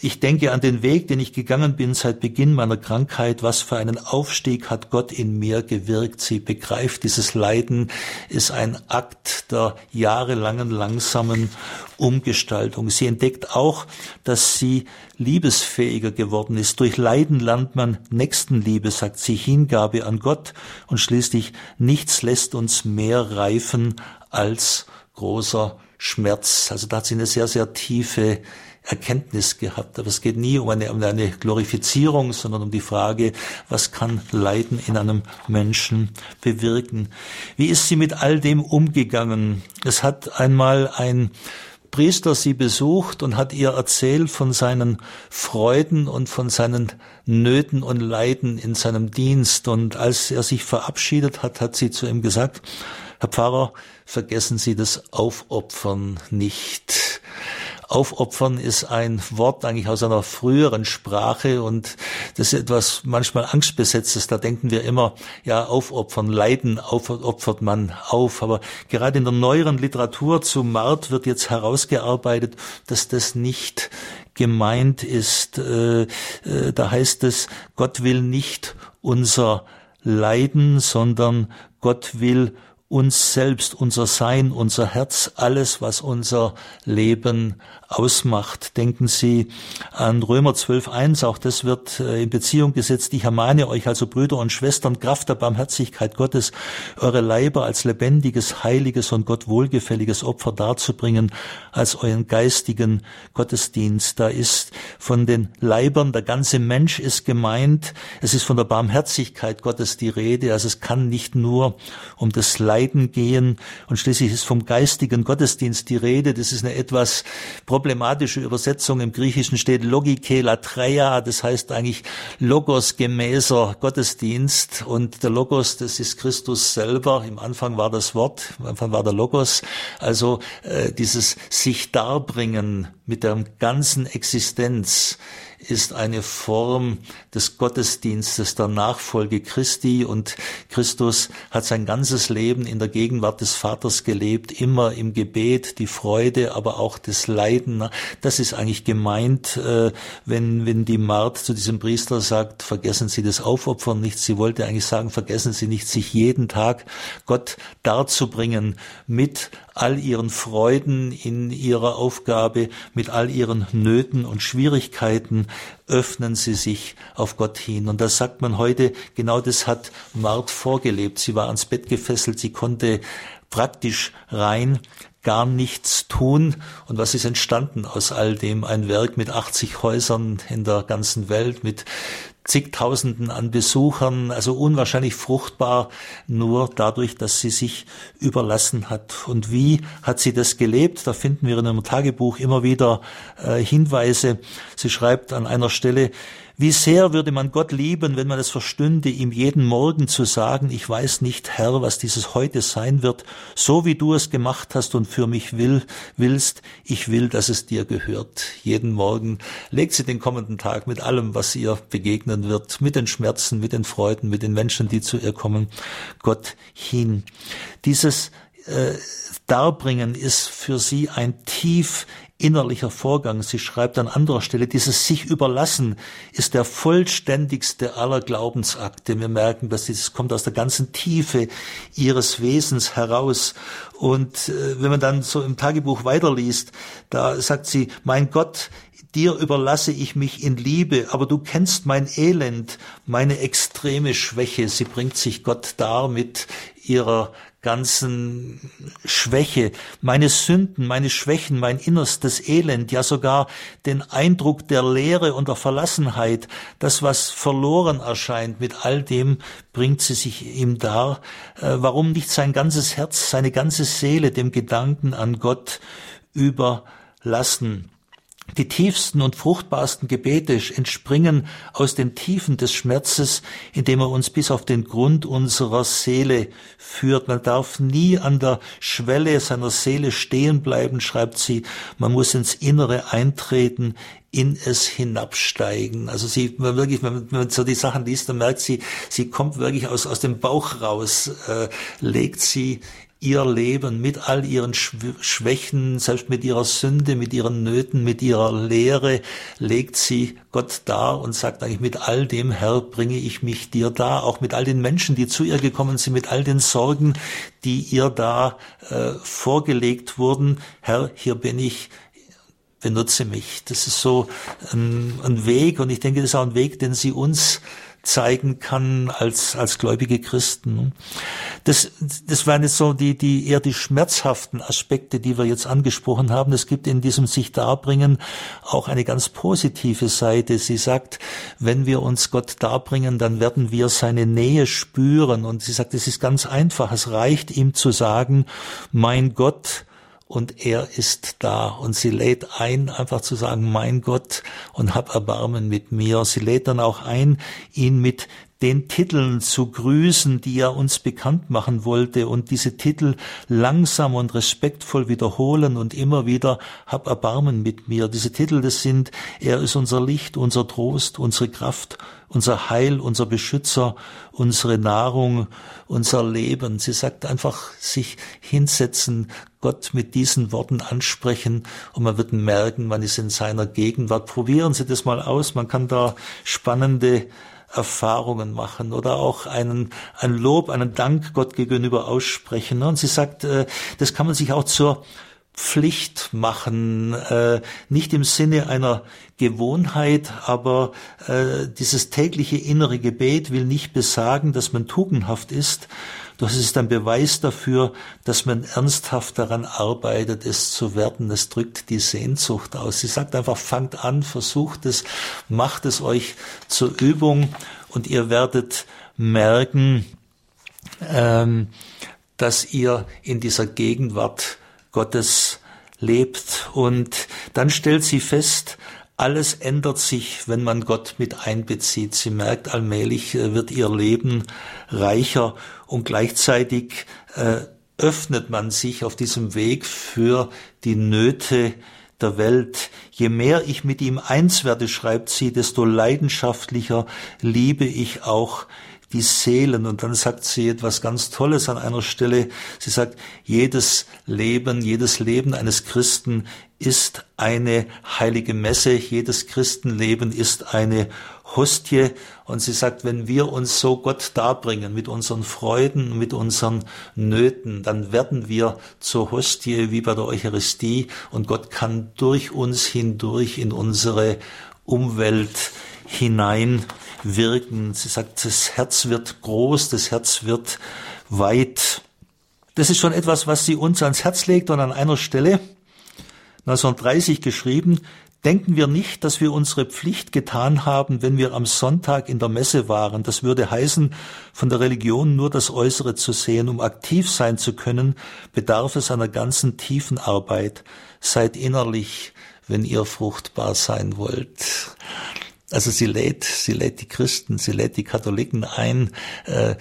ich denke an den Weg, den ich gegangen bin seit Beginn meiner Krankheit. Was für einen Aufstieg hat Gott in mir gewirkt. Sie begreift, dieses Leiden ist ein Akt der jahrelangen langsamen Umgestaltung. Sie entdeckt auch, dass sie liebesfähiger geworden ist. Durch Leiden lernt man Nächstenliebe, sagt sie, Hingabe an Gott und schließlich nichts lässt uns mehr reifen als großer Schmerz. Also da hat sie eine sehr, sehr tiefe Erkenntnis gehabt. Aber es geht nie um eine, um eine Glorifizierung, sondern um die Frage, was kann Leiden in einem Menschen bewirken? Wie ist sie mit all dem umgegangen? Es hat einmal ein Priester sie besucht und hat ihr erzählt von seinen Freuden und von seinen Nöten und Leiden in seinem Dienst. Und als er sich verabschiedet hat, hat sie zu ihm gesagt, Herr Pfarrer, vergessen Sie das Aufopfern nicht. Aufopfern ist ein Wort eigentlich aus einer früheren Sprache und das ist etwas manchmal angstbesetztes. Da denken wir immer, ja, aufopfern, leiden, opfert man auf. Aber gerade in der neueren Literatur zu Mart wird jetzt herausgearbeitet, dass das nicht gemeint ist. Äh, äh, da heißt es, Gott will nicht unser Leiden, sondern Gott will uns selbst, unser Sein, unser Herz, alles, was unser Leben ausmacht. Denken Sie an Römer 12.1, auch das wird äh, in Beziehung gesetzt. Ich ermahne euch also Brüder und Schwestern, Kraft der Barmherzigkeit Gottes, eure Leiber als lebendiges, heiliges und Gott wohlgefälliges Opfer darzubringen, als euren geistigen Gottesdienst. Da ist von den Leibern, der ganze Mensch ist gemeint. Es ist von der Barmherzigkeit Gottes die Rede. Also es kann nicht nur um das Leib Leiden gehen. Und schließlich ist vom geistigen Gottesdienst die Rede. Das ist eine etwas problematische Übersetzung. Im Griechischen steht Logike latreia, das heißt eigentlich Logos gemäßer Gottesdienst. Und der Logos, das ist Christus selber. Im Anfang war das Wort, im Anfang war der Logos. Also äh, dieses sich darbringen mit der ganzen Existenz ist eine Form des Gottesdienstes der Nachfolge Christi und Christus hat sein ganzes Leben in der Gegenwart des Vaters gelebt, immer im Gebet, die Freude, aber auch das Leiden. Das ist eigentlich gemeint, äh, wenn, wenn die Mart zu diesem Priester sagt, vergessen Sie das Aufopfern nicht. Sie wollte eigentlich sagen, vergessen Sie nicht, sich jeden Tag Gott darzubringen mit all ihren Freuden in ihrer Aufgabe, mit all ihren Nöten und Schwierigkeiten, öffnen sie sich auf Gott hin. Und das sagt man heute, genau das hat Mart vorgelebt. Sie war ans Bett gefesselt, sie konnte praktisch rein gar nichts tun. Und was ist entstanden aus all dem? Ein Werk mit 80 Häusern in der ganzen Welt, mit zigtausenden an Besuchern, also unwahrscheinlich fruchtbar, nur dadurch, dass sie sich überlassen hat. Und wie hat sie das gelebt? Da finden wir in einem Tagebuch immer wieder äh, Hinweise. Sie schreibt an einer Stelle, Wie sehr würde man Gott lieben, wenn man es verstünde, ihm jeden Morgen zu sagen, ich weiß nicht, Herr, was dieses heute sein wird, so wie du es gemacht hast und für mich will, willst, ich will, dass es dir gehört. Jeden Morgen legt sie den kommenden Tag mit allem, was ihr begegnen wird, mit den Schmerzen, mit den Freuden, mit den Menschen, die zu ihr kommen, Gott hin. Dieses äh, Darbringen ist für sie ein tief innerlicher Vorgang. Sie schreibt an anderer Stelle, dieses sich überlassen ist der vollständigste aller Glaubensakte. Wir merken, dass dieses kommt aus der ganzen Tiefe ihres Wesens heraus. Und äh, wenn man dann so im Tagebuch weiterliest, da sagt sie, mein Gott, dir überlasse ich mich in Liebe, aber du kennst mein Elend, meine extreme Schwäche. Sie bringt sich Gott dar mit ihrer ganzen Schwäche, meine Sünden, meine Schwächen, mein innerstes Elend, ja sogar den Eindruck der Leere und der Verlassenheit, das, was verloren erscheint, mit all dem bringt sie sich ihm dar. Äh, warum nicht sein ganzes Herz, seine ganze Seele dem Gedanken an Gott überlassen? Die tiefsten und fruchtbarsten Gebete entspringen aus den Tiefen des Schmerzes, indem er uns bis auf den Grund unserer Seele führt. Man darf nie an der Schwelle seiner Seele stehen bleiben, schreibt sie. Man muss ins Innere eintreten, in es hinabsteigen. Also sie wirklich, wenn man so die Sachen liest, dann merkt sie, sie kommt wirklich aus, aus dem Bauch raus, äh, legt sie ihr Leben mit all ihren Schwächen, selbst mit ihrer Sünde, mit ihren Nöten, mit ihrer Lehre, legt sie Gott dar und sagt eigentlich, mit all dem, Herr, bringe ich mich dir da, auch mit all den Menschen, die zu ihr gekommen sind, mit all den Sorgen, die ihr da äh, vorgelegt wurden. Herr, hier bin ich, benutze mich. Das ist so ein, ein Weg und ich denke, das ist auch ein Weg, den sie uns zeigen kann als, als gläubige Christen. Das, das waren jetzt so die, die eher die schmerzhaften Aspekte, die wir jetzt angesprochen haben. Es gibt in diesem sich darbringen auch eine ganz positive Seite. Sie sagt, wenn wir uns Gott darbringen, dann werden wir seine Nähe spüren. Und sie sagt, es ist ganz einfach. Es reicht ihm zu sagen, mein Gott, und er ist da. Und sie lädt ein, einfach zu sagen, mein Gott, und hab Erbarmen mit mir. Sie lädt dann auch ein, ihn mit den Titeln zu grüßen, die er uns bekannt machen wollte und diese Titel langsam und respektvoll wiederholen und immer wieder hab Erbarmen mit mir. Diese Titel, das sind, er ist unser Licht, unser Trost, unsere Kraft, unser Heil, unser Beschützer, unsere Nahrung, unser Leben. Sie sagt einfach sich hinsetzen, Gott mit diesen Worten ansprechen und man wird merken, man ist in seiner Gegenwart. Probieren Sie das mal aus. Man kann da spannende Erfahrungen machen oder auch einen, ein Lob, einen Dank Gott gegenüber aussprechen. Und sie sagt, äh, das kann man sich auch zur Pflicht machen, äh, nicht im Sinne einer Gewohnheit, aber äh, dieses tägliche innere Gebet will nicht besagen, dass man tugendhaft ist, das ist ein Beweis dafür, dass man ernsthaft daran arbeitet, es zu werden. Es drückt die Sehnsucht aus. Sie sagt einfach, fangt an, versucht es, macht es euch zur Übung und ihr werdet merken, ähm, dass ihr in dieser Gegenwart Gottes lebt. Und dann stellt sie fest, alles ändert sich, wenn man Gott mit einbezieht. Sie merkt, allmählich äh, wird ihr Leben reicher und gleichzeitig äh, öffnet man sich auf diesem Weg für die Nöte der Welt. Je mehr ich mit ihm eins werde, schreibt sie, desto leidenschaftlicher liebe ich auch die Seelen. Und dann sagt sie etwas ganz Tolles an einer Stelle. Sie sagt, jedes Leben, jedes Leben eines Christen ist eine heilige Messe. Jedes Christenleben ist eine Hostie. Und sie sagt, wenn wir uns so Gott darbringen mit unseren Freuden, mit unseren Nöten, dann werden wir zur Hostie wie bei der Eucharistie und Gott kann durch uns hindurch in unsere Umwelt hinein wirken. Sie sagt, das Herz wird groß, das Herz wird weit. Das ist schon etwas, was sie uns ans Herz legt und an einer Stelle 1930 geschrieben, denken wir nicht, dass wir unsere Pflicht getan haben, wenn wir am Sonntag in der Messe waren. Das würde heißen, von der Religion nur das Äußere zu sehen. Um aktiv sein zu können, bedarf es einer ganzen tiefen Arbeit. Seid innerlich, wenn ihr fruchtbar sein wollt. Also sie lädt, sie lädt die Christen, sie lädt die Katholiken ein, äh,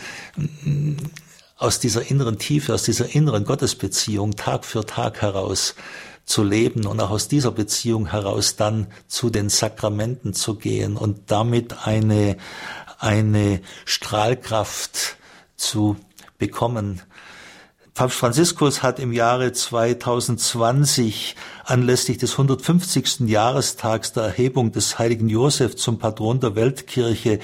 aus dieser inneren Tiefe, aus dieser inneren Gottesbeziehung Tag für Tag heraus zu leben und auch aus dieser Beziehung heraus dann zu den Sakramenten zu gehen und damit eine, eine Strahlkraft zu bekommen. Papst Franziskus hat im Jahre 2020 anlässlich des 150. Jahrestags der Erhebung des heiligen Josef zum Patron der Weltkirche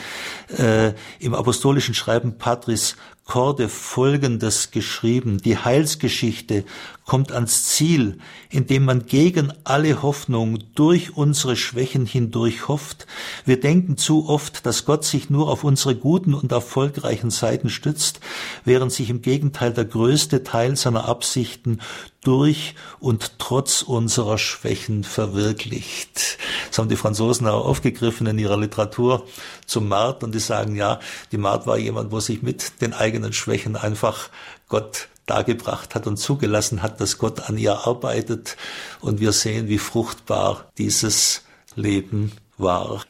äh, im apostolischen Schreiben Patris Corde Folgendes geschrieben. Die Heilsgeschichte kommt ans Ziel, indem man gegen alle Hoffnung durch unsere Schwächen hindurch hofft. Wir denken zu oft, dass Gott sich nur auf unsere guten und erfolgreichen Seiten stützt, während sich im Gegenteil der größte Teil seiner Absichten durch und trotz unserer Schwächen verwirklicht. Das haben die Franzosen auch aufgegriffen in ihrer Literatur zum Mart und die sagen, ja, die Mart war jemand, wo sich mit den eigenen Schwächen einfach Gott dargebracht hat und zugelassen hat, dass Gott an ihr arbeitet und wir sehen, wie fruchtbar dieses Leben war.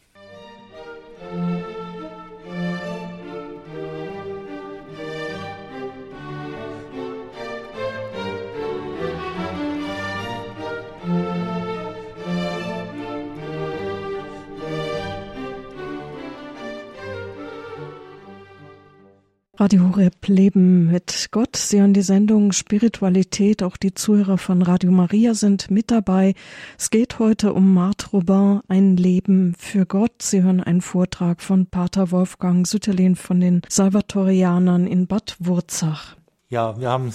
Radio Horeb Leben mit Gott. Sie hören die Sendung Spiritualität. Auch die Zuhörer von Radio Maria sind mit dabei. Es geht heute um Marthe Robin, ein Leben für Gott. Sie hören einen Vortrag von Pater Wolfgang Sütterlin von den Salvatorianern in Bad Wurzach. Ja, wir haben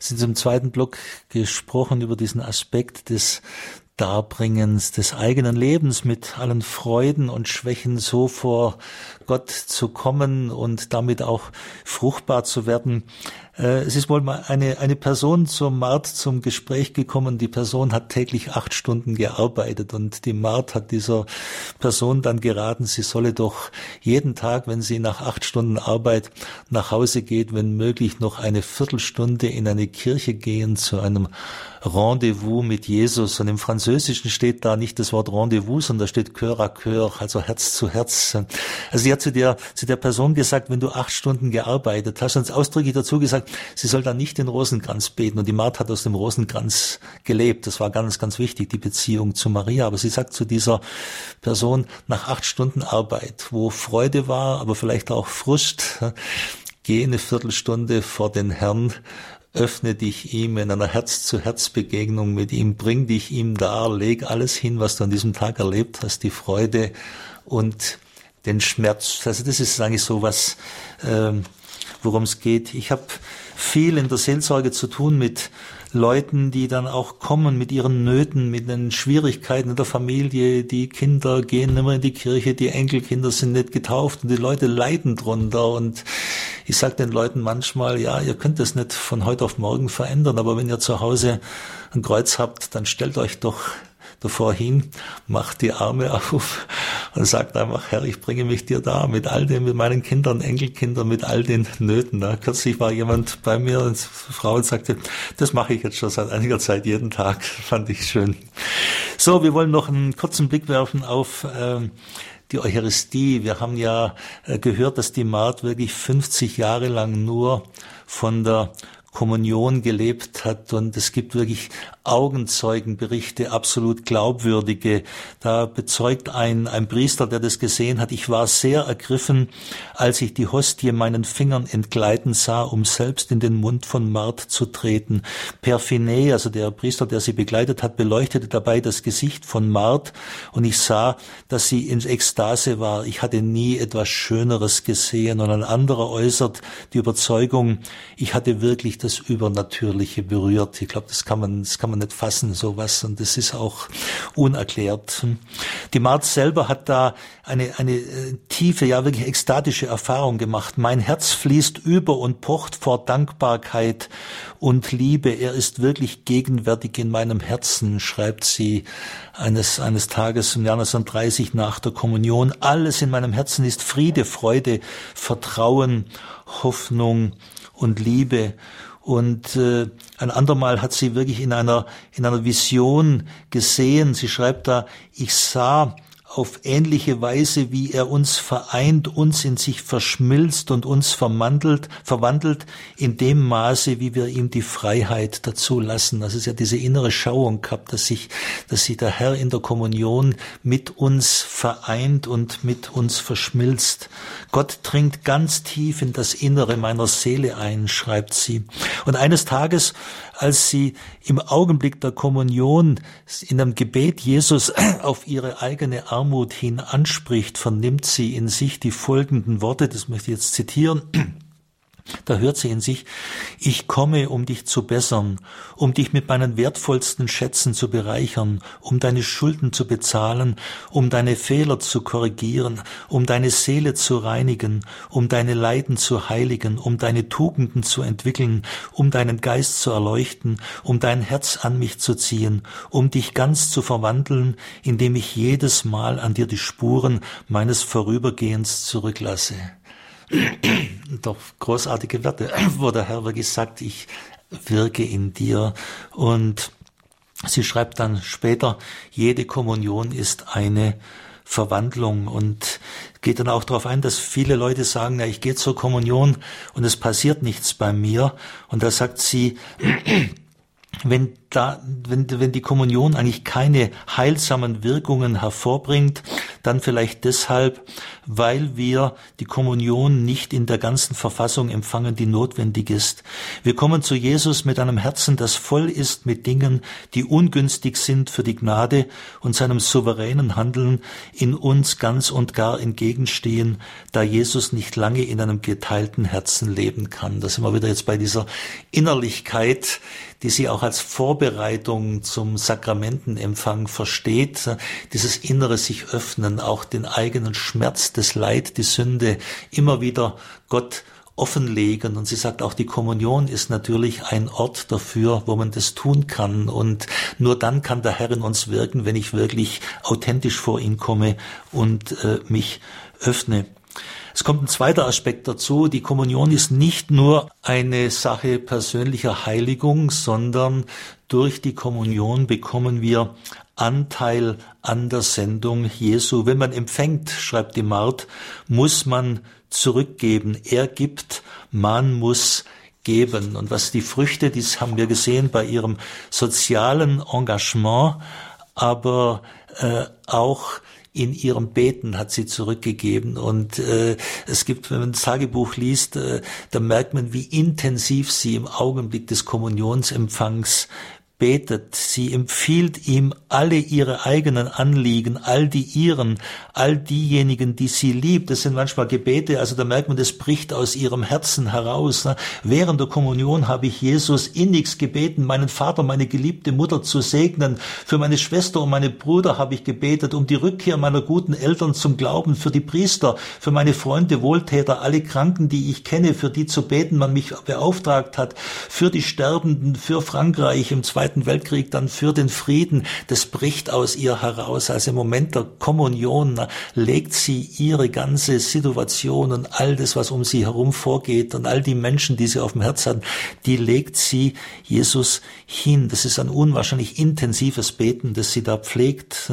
sind im zweiten Block gesprochen über diesen Aspekt des Darbringens des eigenen Lebens mit allen Freuden und Schwächen so vor Gott zu kommen und damit auch fruchtbar zu werden, äh, es ist wohl mal eine, eine Person zum Mart zum Gespräch gekommen. Die Person hat täglich acht Stunden gearbeitet und die Mart hat dieser Person dann geraten, sie solle doch jeden Tag, wenn sie nach acht Stunden Arbeit nach Hause geht, wenn möglich noch eine Viertelstunde in eine Kirche gehen zu einem Rendezvous mit Jesus. Und im Französischen steht da nicht das Wort Rendezvous, sondern da steht Cœur à Cœur, also Herz zu Herz. Also sie hat zu der, zu der Person gesagt, wenn du acht Stunden gearbeitet hast, und ausdrücklich dazu gesagt, sie soll dann nicht den Rosenkranz beten. Und die Martha hat aus dem Rosenkranz gelebt. Das war ganz, ganz wichtig, die Beziehung zu Maria. Aber sie sagt zu dieser Person nach acht Stunden Arbeit, wo Freude war, aber vielleicht auch Frust, geh eine Viertelstunde vor den Herrn, öffne dich ihm in einer Herz-zu-Herz-Begegnung mit ihm, bring dich ihm dar, leg alles hin, was du an diesem Tag erlebt hast, die Freude und den Schmerz. Also das ist eigentlich so was, ähm, worum es geht. Ich habe viel in der Seelsorge zu tun mit Leuten, die dann auch kommen mit ihren Nöten, mit den Schwierigkeiten in der Familie. Die Kinder gehen immer in die Kirche, die Enkelkinder sind nicht getauft und die Leute leiden drunter. Und ich sage den Leuten manchmal, ja, ihr könnt das nicht von heute auf morgen verändern, aber wenn ihr zu Hause ein Kreuz habt, dann stellt euch doch davor hin, macht die Arme auf und sagt einfach, Herr, ich bringe mich dir da mit all dem, mit meinen Kindern, Enkelkindern, mit all den Nöten. Da. Kürzlich war jemand bei mir, eine Frau, und sagte, das mache ich jetzt schon seit einiger Zeit jeden Tag. Fand ich schön. So, wir wollen noch einen kurzen Blick werfen auf ähm, die Eucharistie. Wir haben ja äh, gehört, dass die Maat wirklich 50 Jahre lang nur von der Kommunion gelebt hat und es gibt wirklich Augenzeugenberichte, absolut glaubwürdige. Da bezeugt ein, ein Priester, der das gesehen hat, ich war sehr ergriffen, als ich die Hostie meinen Fingern entgleiten sah, um selbst in den Mund von Mart zu treten. Perfine, also der Priester, der sie begleitet hat, beleuchtete dabei das Gesicht von Mart und ich sah, dass sie in Ekstase war. Ich hatte nie etwas Schöneres gesehen und ein anderer äußert die Überzeugung, ich hatte wirklich das Übernatürliche berührt. Ich glaube, das kann man, das kann man nicht fassen, sowas. Und das ist auch unerklärt. Die Marz selber hat da eine, eine äh, tiefe, ja wirklich ekstatische Erfahrung gemacht. Mein Herz fließt über und pocht vor Dankbarkeit und Liebe. Er ist wirklich gegenwärtig in meinem Herzen, schreibt sie eines, eines Tages im Jahr 1930 nach der Kommunion. Alles in meinem Herzen ist Friede, Freude, Vertrauen, Hoffnung und Liebe. Und äh, ein andermal hat sie wirklich in einer, in einer Vision gesehen. Sie schreibt da, ich sah auf ähnliche Weise, wie er uns vereint, uns in sich verschmilzt und uns verwandelt, verwandelt in dem Maße, wie wir ihm die Freiheit dazu lassen. Das ist ja diese innere Schauung gehabt, dass sich, dass sich der Herr in der Kommunion mit uns vereint und mit uns verschmilzt. Gott dringt ganz tief in das Innere meiner Seele ein, schreibt sie. Und eines Tages, als sie im Augenblick der Kommunion in einem Gebet Jesus auf ihre eigene Armut hin anspricht, vernimmt sie in sich die folgenden Worte, das möchte ich jetzt zitieren. Da hört sie in sich, ich komme, um dich zu bessern, um dich mit meinen wertvollsten Schätzen zu bereichern, um deine Schulden zu bezahlen, um deine Fehler zu korrigieren, um deine Seele zu reinigen, um deine Leiden zu heiligen, um deine Tugenden zu entwickeln, um deinen Geist zu erleuchten, um dein Herz an mich zu ziehen, um dich ganz zu verwandeln, indem ich jedes Mal an dir die Spuren meines Vorübergehens zurücklasse. Doch großartige Werte, wo der Herr wirklich sagt, ich wirke in dir. Und sie schreibt dann später, jede Kommunion ist eine Verwandlung und geht dann auch darauf ein, dass viele Leute sagen, ja, ich gehe zur Kommunion und es passiert nichts bei mir. Und da sagt sie, wenn da, wenn, wenn die Kommunion eigentlich keine heilsamen Wirkungen hervorbringt, dann vielleicht deshalb, weil wir die Kommunion nicht in der ganzen Verfassung empfangen, die notwendig ist. Wir kommen zu Jesus mit einem Herzen, das voll ist mit Dingen, die ungünstig sind für die Gnade und seinem souveränen Handeln in uns ganz und gar entgegenstehen, da Jesus nicht lange in einem geteilten Herzen leben kann. Da sind wir wieder jetzt bei dieser Innerlichkeit, die sie auch als Vorbereitung zum Sakramentenempfang versteht, dieses innere sich öffnen, auch den eigenen Schmerz, das Leid, die Sünde immer wieder Gott offenlegen. Und sie sagt auch, die Kommunion ist natürlich ein Ort dafür, wo man das tun kann. Und nur dann kann der Herr in uns wirken, wenn ich wirklich authentisch vor ihn komme und äh, mich öffne. Es kommt ein zweiter Aspekt dazu. Die Kommunion ist nicht nur eine Sache persönlicher Heiligung, sondern durch die Kommunion bekommen wir Anteil an der Sendung Jesu. Wenn man empfängt, schreibt die Mart, muss man zurückgeben. Er gibt, man muss geben. Und was die Früchte, dies haben wir gesehen bei ihrem sozialen Engagement, aber äh, auch in ihrem Beten hat sie zurückgegeben. Und äh, es gibt, wenn man das Tagebuch liest, äh, da merkt man, wie intensiv sie im Augenblick des Kommunionsempfangs betet, sie empfiehlt ihm alle ihre eigenen Anliegen, all die ihren, all diejenigen, die sie liebt. Das sind manchmal Gebete, also da merkt man, das bricht aus ihrem Herzen heraus. Ne? Während der Kommunion habe ich Jesus innigst gebeten, meinen Vater, meine geliebte Mutter zu segnen. Für meine Schwester und meine Brüder habe ich gebetet, um die Rückkehr meiner guten Eltern zum Glauben, für die Priester, für meine Freunde, Wohltäter, alle Kranken, die ich kenne, für die zu beten man mich beauftragt hat, für die Sterbenden, für Frankreich im Zweiten Zweiten Weltkrieg dann für den Frieden, das bricht aus ihr heraus. Also im Moment der Kommunion legt sie ihre ganze Situation und all das, was um sie herum vorgeht und all die Menschen, die sie auf dem Herz hat, die legt sie Jesus hin. Das ist ein unwahrscheinlich intensives Beten, das sie da pflegt.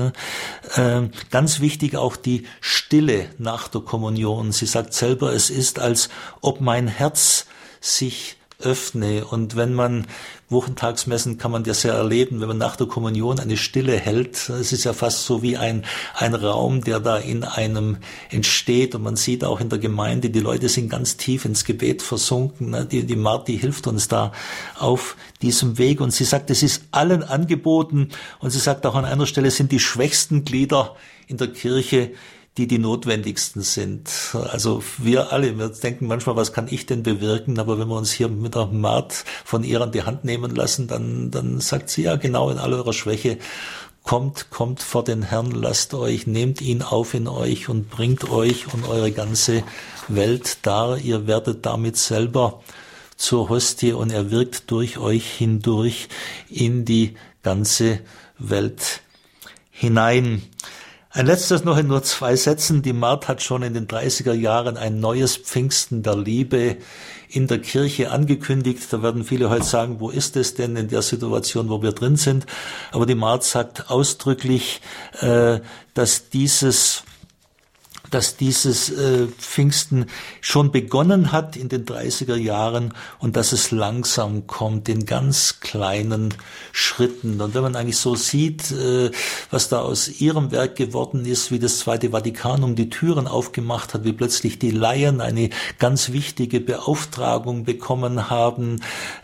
Ähm, ganz wichtig auch die Stille nach der Kommunion. Sie sagt selber, es ist, als ob mein Herz sich öffne. Und wenn man Wochentagsmessen kann man das ja erleben, wenn man nach der Kommunion eine Stille hält. Es ist ja fast so wie ein, ein Raum, der da in einem entsteht. Und man sieht auch in der Gemeinde, die Leute sind ganz tief ins Gebet versunken. Die, die Marti hilft uns da auf diesem Weg. Und sie sagt, es ist allen angeboten. Und sie sagt auch an einer Stelle sind die schwächsten Glieder in der Kirche die die notwendigsten sind. Also wir alle, wir denken manchmal, was kann ich denn bewirken? Aber wenn wir uns hier mit der Mart von ihr an die Hand nehmen lassen, dann, dann sagt sie ja genau in all eurer Schwäche, kommt, kommt vor den Herrn, lasst euch, nehmt ihn auf in euch und bringt euch und eure ganze Welt dar. Ihr werdet damit selber zur Hostie und er wirkt durch euch hindurch in die ganze Welt hinein. Ein letztes noch in nur zwei Sätzen. Die Mart hat schon in den 30er Jahren ein neues Pfingsten der Liebe in der Kirche angekündigt. Da werden viele heute sagen, wo ist es denn in der Situation, wo wir drin sind? Aber die Mart sagt ausdrücklich, äh, dass dieses dass dieses äh, Pfingsten schon begonnen hat in den 30er Jahren und dass es langsam kommt in ganz kleinen Schritten. Und wenn man eigentlich so sieht, äh, was da aus ihrem Werk geworden ist, wie das Zweite Vatikanum die Türen aufgemacht hat, wie plötzlich die Laien eine ganz wichtige Beauftragung bekommen haben,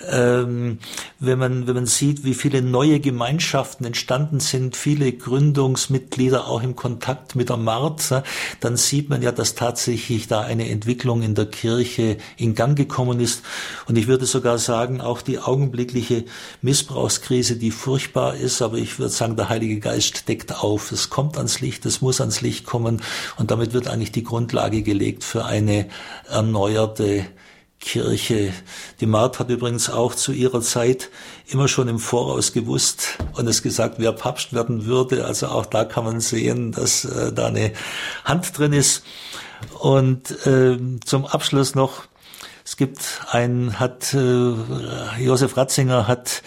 ähm, wenn man wenn man sieht, wie viele neue Gemeinschaften entstanden sind, viele Gründungsmitglieder auch im Kontakt mit der Mart, dann sieht man ja, dass tatsächlich da eine Entwicklung in der Kirche in Gang gekommen ist. Und ich würde sogar sagen, auch die augenblickliche Missbrauchskrise, die furchtbar ist, aber ich würde sagen, der Heilige Geist deckt auf. Es kommt ans Licht, es muss ans Licht kommen und damit wird eigentlich die Grundlage gelegt für eine erneuerte Kirche. Die Mart hat übrigens auch zu ihrer Zeit immer schon im Voraus gewusst und es gesagt, wer Papst werden würde. Also auch da kann man sehen, dass äh, da eine Hand drin ist. Und äh, zum Abschluss noch, es gibt ein, hat äh, Josef Ratzinger hat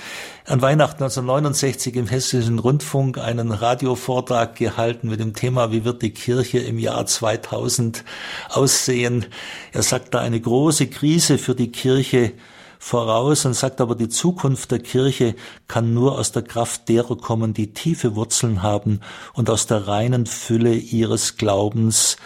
an Weihnachten 1969 im Hessischen Rundfunk einen Radiovortrag gehalten mit dem Thema, wie wird die Kirche im Jahr 2000 aussehen. Er sagt da eine große Krise für die Kirche voraus und sagt aber, die Zukunft der Kirche kann nur aus der Kraft derer kommen, die tiefe Wurzeln haben und aus der reinen Fülle ihres Glaubens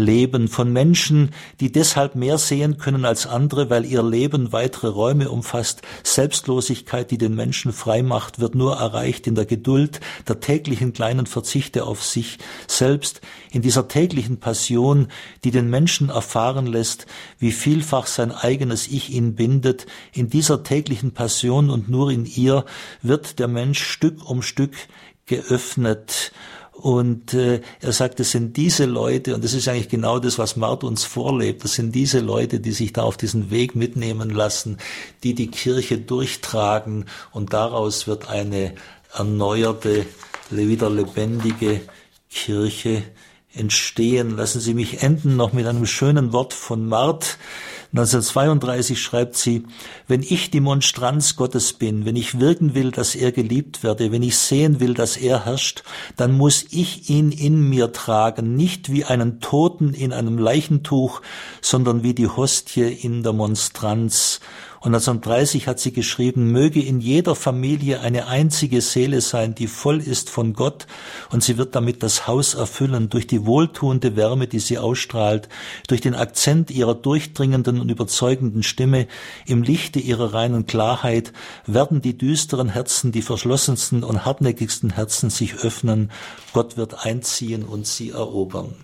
Leben von Menschen, die deshalb mehr sehen können als andere, weil ihr Leben weitere Räume umfasst. Selbstlosigkeit, die den Menschen frei macht, wird nur erreicht in der Geduld, der täglichen kleinen Verzichte auf sich selbst, in dieser täglichen Passion, die den Menschen erfahren lässt, wie vielfach sein eigenes Ich ihn bindet. In dieser täglichen Passion und nur in ihr wird der Mensch Stück um Stück geöffnet und äh, er sagt, es sind diese Leute, und das ist eigentlich genau das, was Mart uns vorlebt, das sind diese Leute, die sich da auf diesen Weg mitnehmen lassen, die die Kirche durchtragen und daraus wird eine erneuerte, wieder lebendige Kirche entstehen. Lassen Sie mich enden noch mit einem schönen Wort von Mart. 1932 schreibt sie, wenn ich die Monstranz Gottes bin, wenn ich wirken will, dass er geliebt werde, wenn ich sehen will, dass er herrscht, dann muss ich ihn in mir tragen, nicht wie einen Toten in einem Leichentuch, sondern wie die Hostie in der Monstranz. Und 1930 hat sie geschrieben, möge in jeder Familie eine einzige Seele sein, die voll ist von Gott, und sie wird damit das Haus erfüllen durch die wohltuende Wärme, die sie ausstrahlt, durch den Akzent ihrer durchdringenden und überzeugenden Stimme, im Lichte ihrer reinen Klarheit werden die düsteren Herzen, die verschlossensten und hartnäckigsten Herzen sich öffnen. Gott wird einziehen und sie erobern.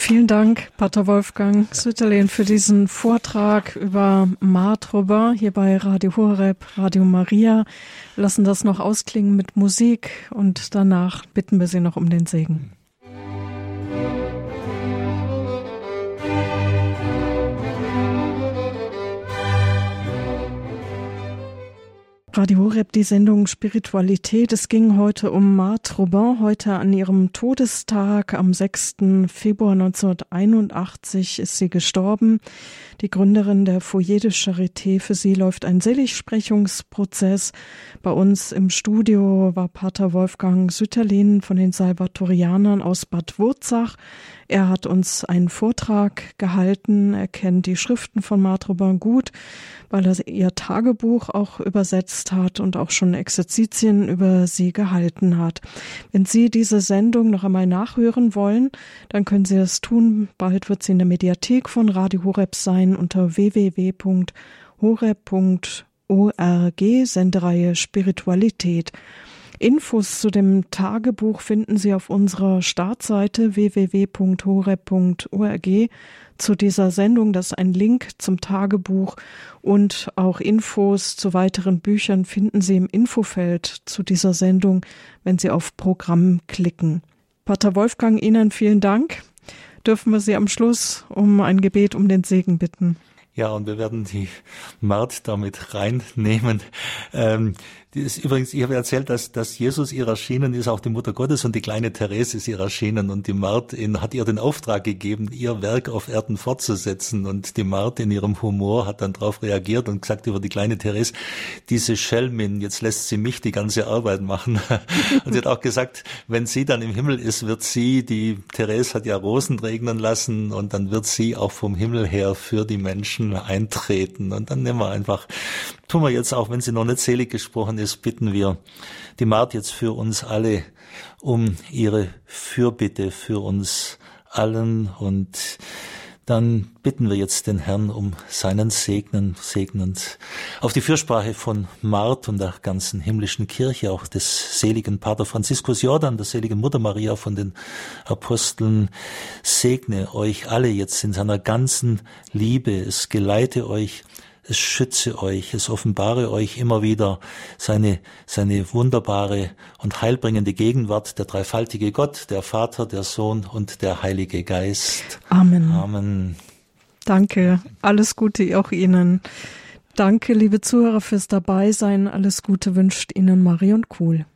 Vielen Dank, Pater Wolfgang Sütterlin, für diesen Vortrag über Mart Robin hier bei Radio Horeb, Radio Maria. Wir lassen das noch ausklingen mit Musik und danach bitten wir Sie noch um den Segen. Radio Horeb, die Sendung Spiritualität. Es ging heute um Marthe Robin, heute an ihrem Todestag am 6. Februar 1981 ist sie gestorben. Die Gründerin der Foyer de Charité. Für sie läuft ein Seligsprechungsprozess. Bei uns im Studio war Pater Wolfgang Sütterlin von den Salvatorianern aus Bad Wurzach. Er hat uns einen Vortrag gehalten. Er kennt die Schriften von Marthe Robin gut, weil er ihr Tagebuch auch übersetzt hat und auch schon Exerzitien über sie gehalten hat. Wenn Sie diese Sendung noch einmal nachhören wollen, dann können Sie das tun. Bald wird sie in der Mediathek von Radio Horeb sein unter www.horeb.org, Sendereihe Spiritualität. Infos zu dem Tagebuch finden Sie auf unserer Startseite www.horeb.org. Zu dieser Sendung, das ist ein Link zum Tagebuch und auch Infos zu weiteren Büchern finden Sie im Infofeld zu dieser Sendung, wenn Sie auf Programm klicken. Pater Wolfgang, Ihnen vielen Dank. Dürfen wir Sie am Schluss um ein Gebet um den Segen bitten? Ja, und wir werden die Mart damit reinnehmen. Ähm, ist übrigens, ich habe erzählt, dass, dass Jesus ihr erschienen ist, auch die Mutter Gottes und die kleine Therese ist ihr erschienen und die Martin hat ihr den Auftrag gegeben, ihr Werk auf Erden fortzusetzen und die Martin in ihrem Humor hat dann darauf reagiert und gesagt über die kleine Therese, diese Schelmin, jetzt lässt sie mich die ganze Arbeit machen. und sie hat auch gesagt, wenn sie dann im Himmel ist, wird sie, die Therese hat ja Rosen regnen lassen und dann wird sie auch vom Himmel her für die Menschen eintreten und dann nehmen wir einfach tun wir jetzt auch, wenn sie noch nicht selig gesprochen ist, bitten wir die Mart jetzt für uns alle um ihre Fürbitte für uns allen und dann bitten wir jetzt den Herrn um seinen Segnen, segnend auf die Fürsprache von Mart und der ganzen himmlischen Kirche, auch des seligen Pater Franziskus Jordan, der seligen Mutter Maria von den Aposteln. Segne euch alle jetzt in seiner ganzen Liebe. Es geleite euch es schütze euch, es offenbare euch immer wieder seine, seine wunderbare und heilbringende Gegenwart, der dreifaltige Gott, der Vater, der Sohn und der Heilige Geist. Amen. Amen. Danke. Alles Gute auch Ihnen. Danke, liebe Zuhörer, fürs Dabeisein. Alles Gute wünscht Ihnen Marion Kuhl.